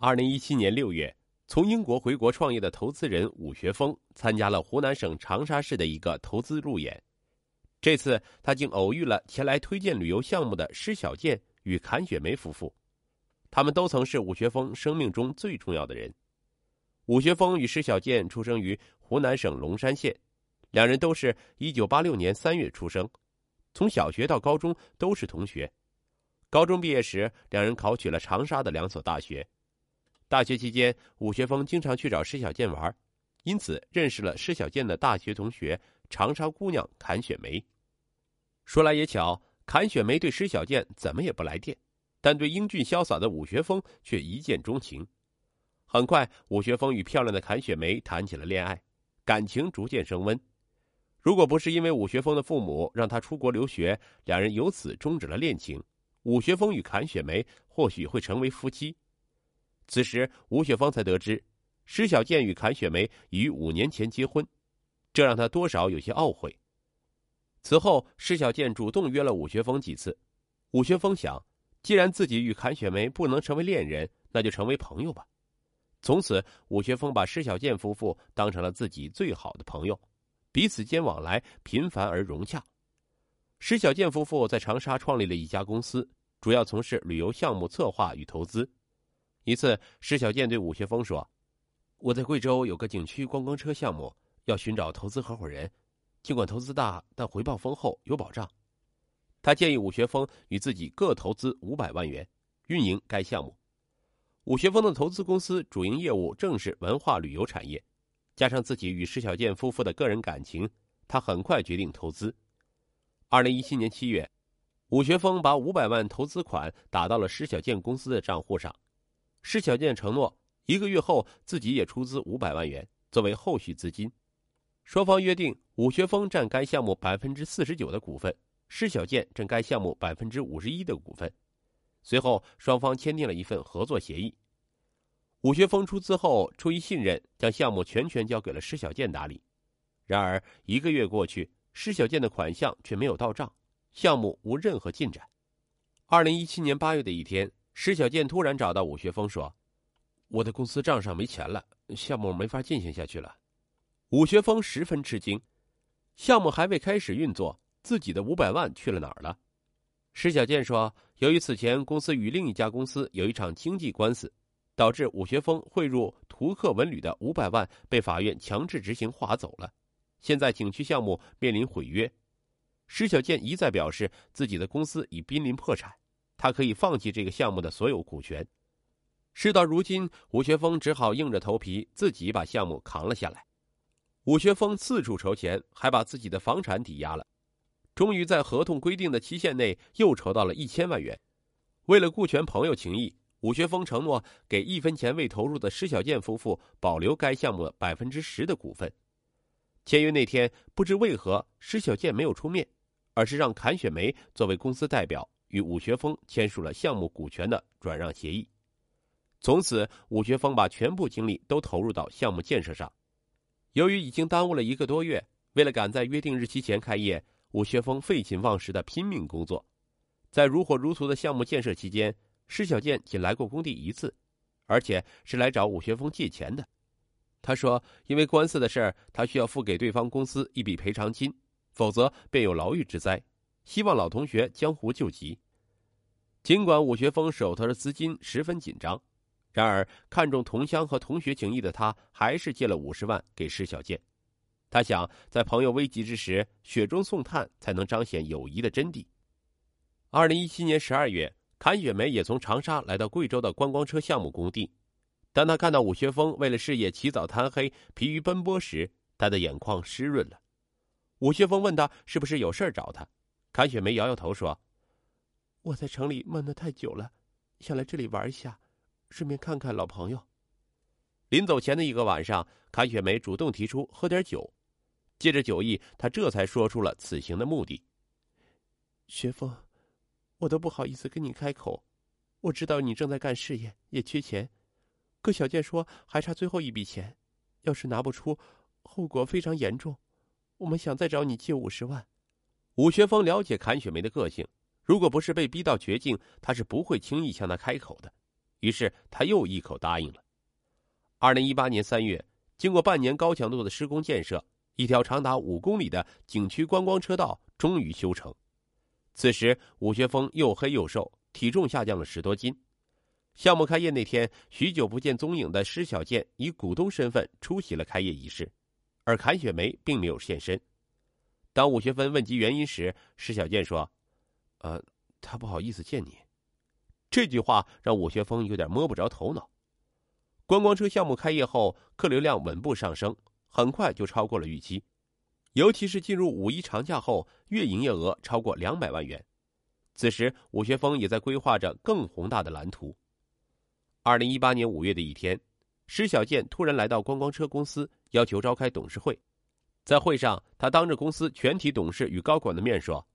二零一七年六月，从英国回国创业的投资人武学峰参加了湖南省长沙市的一个投资路演。这次他竟偶遇了前来推荐旅游项目的施小健与阚雪梅夫妇，他们都曾是武学峰生命中最重要的人。武学峰与施小健出生于湖南省龙山县，两人都是一九八六年三月出生，从小学到高中都是同学。高中毕业时，两人考取了长沙的两所大学。大学期间，武学峰经常去找施小健玩，因此认识了施小健的大学同学长沙姑娘阚雪梅。说来也巧，阚雪梅对施小健怎么也不来电，但对英俊潇洒的武学峰却一见钟情。很快，武学峰与漂亮的阚雪梅谈起了恋爱，感情逐渐升温。如果不是因为武学峰的父母让他出国留学，两人由此终止了恋情，武学峰与阚雪梅或许会成为夫妻。此时，吴雪峰才得知，施小健与阚雪梅已于五年前结婚，这让他多少有些懊悔。此后，施小健主动约了武学峰几次。武学峰想，既然自己与阚雪梅不能成为恋人，那就成为朋友吧。从此，武学峰把施小健夫妇当成了自己最好的朋友，彼此间往来频繁而融洽。施小健夫妇在长沙创立了一家公司，主要从事旅游项目策划与投资。一次，施小健对武学峰说：“我在贵州有个景区观光车项目，要寻找投资合伙人。尽管投资大，但回报丰厚，有保障。”他建议武学峰与自己各投资五百万元，运营该项目。武学峰的投资公司主营业务正是文化旅游产业，加上自己与施小健夫妇的个人感情，他很快决定投资。二零一七年七月，武学峰把五百万投资款打到了施小健公司的账户上。施小健承诺一个月后自己也出资五百万元作为后续资金，双方约定武学峰占该项目百分之四十九的股份，施小健占该项目百分之五十一的股份。随后双方签订了一份合作协议。武学峰出资后，出于信任，将项目全权交给了施小健打理。然而一个月过去，施小健的款项却没有到账，项目无任何进展。二零一七年八月的一天。施小健突然找到武学峰说：“我的公司账上没钱了，项目没法进行下去了。”武学峰十分吃惊，项目还未开始运作，自己的五百万去了哪儿了？施小健说：“由于此前公司与另一家公司有一场经济官司，导致武学峰汇入图克文旅的五百万被法院强制执行划走了，现在景区项目面临毁约。”施小健一再表示自己的公司已濒临破产。他可以放弃这个项目的所有股权。事到如今，武学峰只好硬着头皮自己把项目扛了下来。武学峰四处筹钱，还把自己的房产抵押了，终于在合同规定的期限内又筹到了一千万元。为了顾全朋友情谊，武学峰承诺给一分钱未投入的施小健夫妇保留该项目百分之十的股份。签约那天，不知为何施小健没有出面，而是让阚雪梅作为公司代表。与武学峰签署了项目股权的转让协议，从此武学峰把全部精力都投入到项目建设上。由于已经耽误了一个多月，为了赶在约定日期前开业，武学峰废寝忘食的拼命工作。在如火如荼的项目建设期间，施小健仅来过工地一次，而且是来找武学峰借钱的。他说：“因为官司的事儿，他需要付给对方公司一笔赔偿金，否则便有牢狱之灾。”希望老同学江湖救急。尽管武学峰手头的资金十分紧张，然而看重同乡和同学情谊的他，还是借了五十万给施小健。他想，在朋友危急之时，雪中送炭才能彰显友谊的真谛。二零一七年十二月，侃雪梅也从长沙来到贵州的观光车项目工地。当他看到武学峰为了事业起早贪黑、疲于奔波时，他的眼眶湿润了。武学峰问他是不是有事找他。韩雪梅摇摇头说：“我在城里闷得太久了，想来这里玩一下，顺便看看老朋友。”临走前的一个晚上，韩雪梅主动提出喝点酒，借着酒意，她这才说出了此行的目的。学峰，我都不好意思跟你开口，我知道你正在干事业，也缺钱。可小健说还差最后一笔钱，要是拿不出，后果非常严重。我们想再找你借五十万。武学峰了解阚雪梅的个性，如果不是被逼到绝境，他是不会轻易向她开口的。于是他又一口答应了。二零一八年三月，经过半年高强度的施工建设，一条长达五公里的景区观光车道终于修成。此时，武学峰又黑又瘦，体重下降了十多斤。项目开业那天，许久不见踪影的施小健以股东身份出席了开业仪式，而阚雪梅并没有现身。当武学芬问及原因时，施小健说：“呃，他不好意思见你。”这句话让武学峰有点摸不着头脑。观光车项目开业后，客流量稳步上升，很快就超过了预期。尤其是进入五一长假后，月营业额超过两百万元。此时，武学峰也在规划着更宏大的蓝图。二零一八年五月的一天，施小健突然来到观光车公司，要求召开董事会。在会上，他当着公司全体董事与高管的面说：“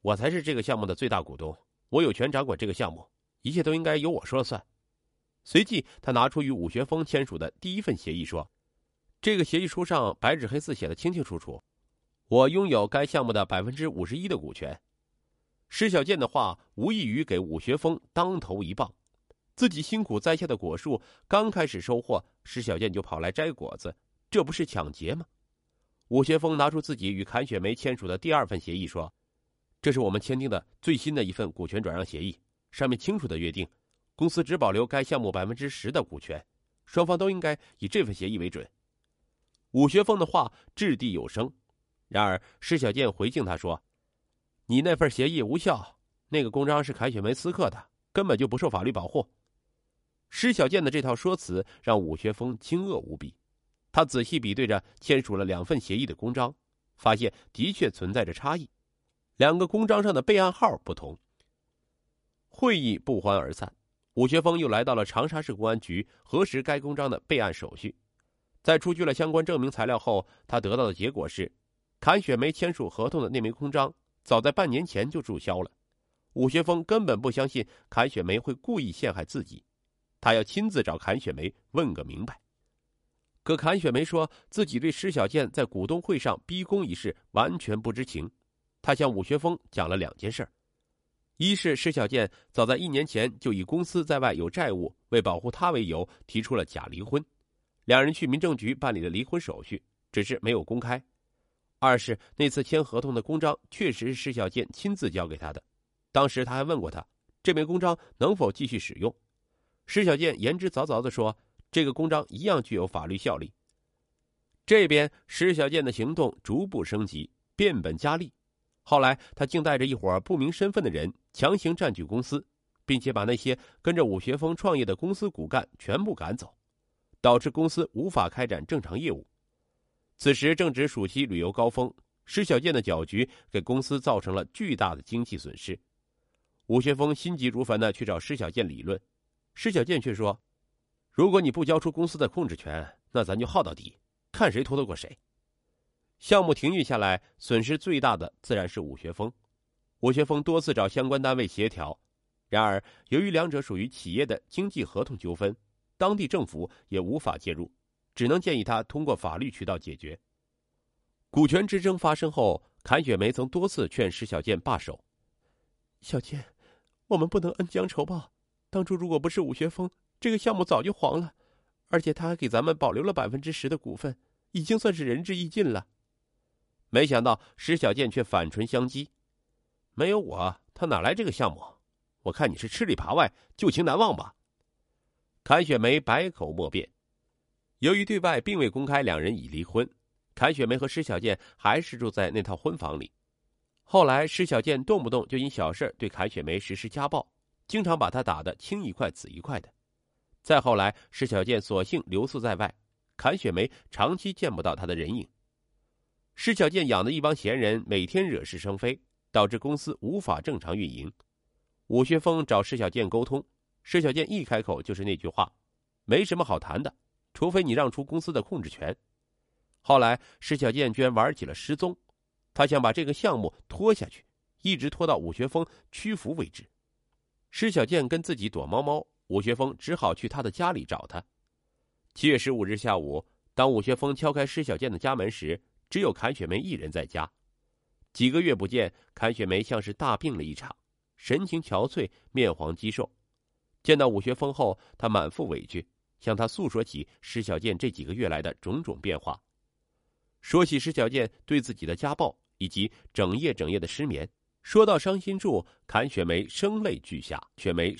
我才是这个项目的最大股东，我有权掌管这个项目，一切都应该由我说了算。”随即，他拿出与武学峰签署的第一份协议，说：“这个协议书上白纸黑字写的清清楚楚，我拥有该项目的百分之五十一的股权。”施小健的话无异于给武学峰当头一棒，自己辛苦栽下的果树刚开始收获，施小健就跑来摘果子，这不是抢劫吗？武学峰拿出自己与阚雪梅签署的第二份协议，说：“这是我们签订的最新的一份股权转让协议，上面清楚的约定，公司只保留该项目百分之十的股权，双方都应该以这份协议为准。”武学峰的话掷地有声，然而施小健回敬他说：“你那份协议无效，那个公章是阚雪梅私刻的，根本就不受法律保护。”施小健的这套说辞让武学峰惊愕无比。他仔细比对着签署了两份协议的公章，发现的确存在着差异，两个公章上的备案号不同。会议不欢而散，武学峰又来到了长沙市公安局核实该公章的备案手续。在出具了相关证明材料后，他得到的结果是，阚雪梅签署合同的那枚公章早在半年前就注销了。武学峰根本不相信阚雪梅会故意陷害自己，他要亲自找阚雪梅问个明白。可阚雪梅说自己对施小健在股东会上逼宫一事完全不知情，他向武学峰讲了两件事：一是施小健早在一年前就以公司在外有债务，为保护他为由提出了假离婚，两人去民政局办理了离婚手续，只是没有公开；二是那次签合同的公章确实是施小健亲自交给他的，当时他还问过他这枚公章能否继续使用，施小健言之凿凿的说。这个公章一样具有法律效力。这边施小健的行动逐步升级，变本加厉。后来，他竟带着一伙不明身份的人强行占据公司，并且把那些跟着武学峰创业的公司骨干全部赶走，导致公司无法开展正常业务。此时正值暑期旅游高峰，施小健的搅局给公司造成了巨大的经济损失。武学峰心急如焚的去找施小健理论，施小健却说。如果你不交出公司的控制权，那咱就耗到底，看谁拖得过谁。项目停运下来，损失最大的自然是武学峰。武学峰多次找相关单位协调，然而由于两者属于企业的经济合同纠纷，当地政府也无法介入，只能建议他通过法律渠道解决。股权之争发生后，阚雪梅曾多次劝施小健罢手。小健，我们不能恩将仇报。当初如果不是武学峰，这个项目早就黄了，而且他还给咱们保留了百分之十的股份，已经算是仁至义尽了。没想到石小健却反唇相讥：“没有我，他哪来这个项目？我看你是吃里扒外，旧情难忘吧？”阚雪梅百口莫辩。由于对外并未公开两人已离婚，阚雪梅和施小健还是住在那套婚房里。后来，施小健动不动就因小事对阚雪梅实施家暴，经常把她打得青一块紫一块的。再后来，施小健索性留宿在外，阚雪梅长期见不到他的人影。施小健养的一帮闲人每天惹是生非，导致公司无法正常运营。武学峰找施小健沟通，施小健一开口就是那句话：“没什么好谈的，除非你让出公司的控制权。”后来，施小健居然玩起了失踪，他想把这个项目拖下去，一直拖到武学峰屈服为止。施小健跟自己躲猫猫。武学峰只好去他的家里找他。七月十五日下午，当武学峰敲开施小健的家门时，只有阚雪梅一人在家。几个月不见，阚雪梅像是大病了一场，神情憔悴，面黄肌瘦。见到武学峰后，他满腹委屈，向他诉说起施小健这几个月来的种种变化，说起施小健对自己的家暴以及整夜整夜的失眠。说到伤心处，阚雪梅声泪俱下。雪梅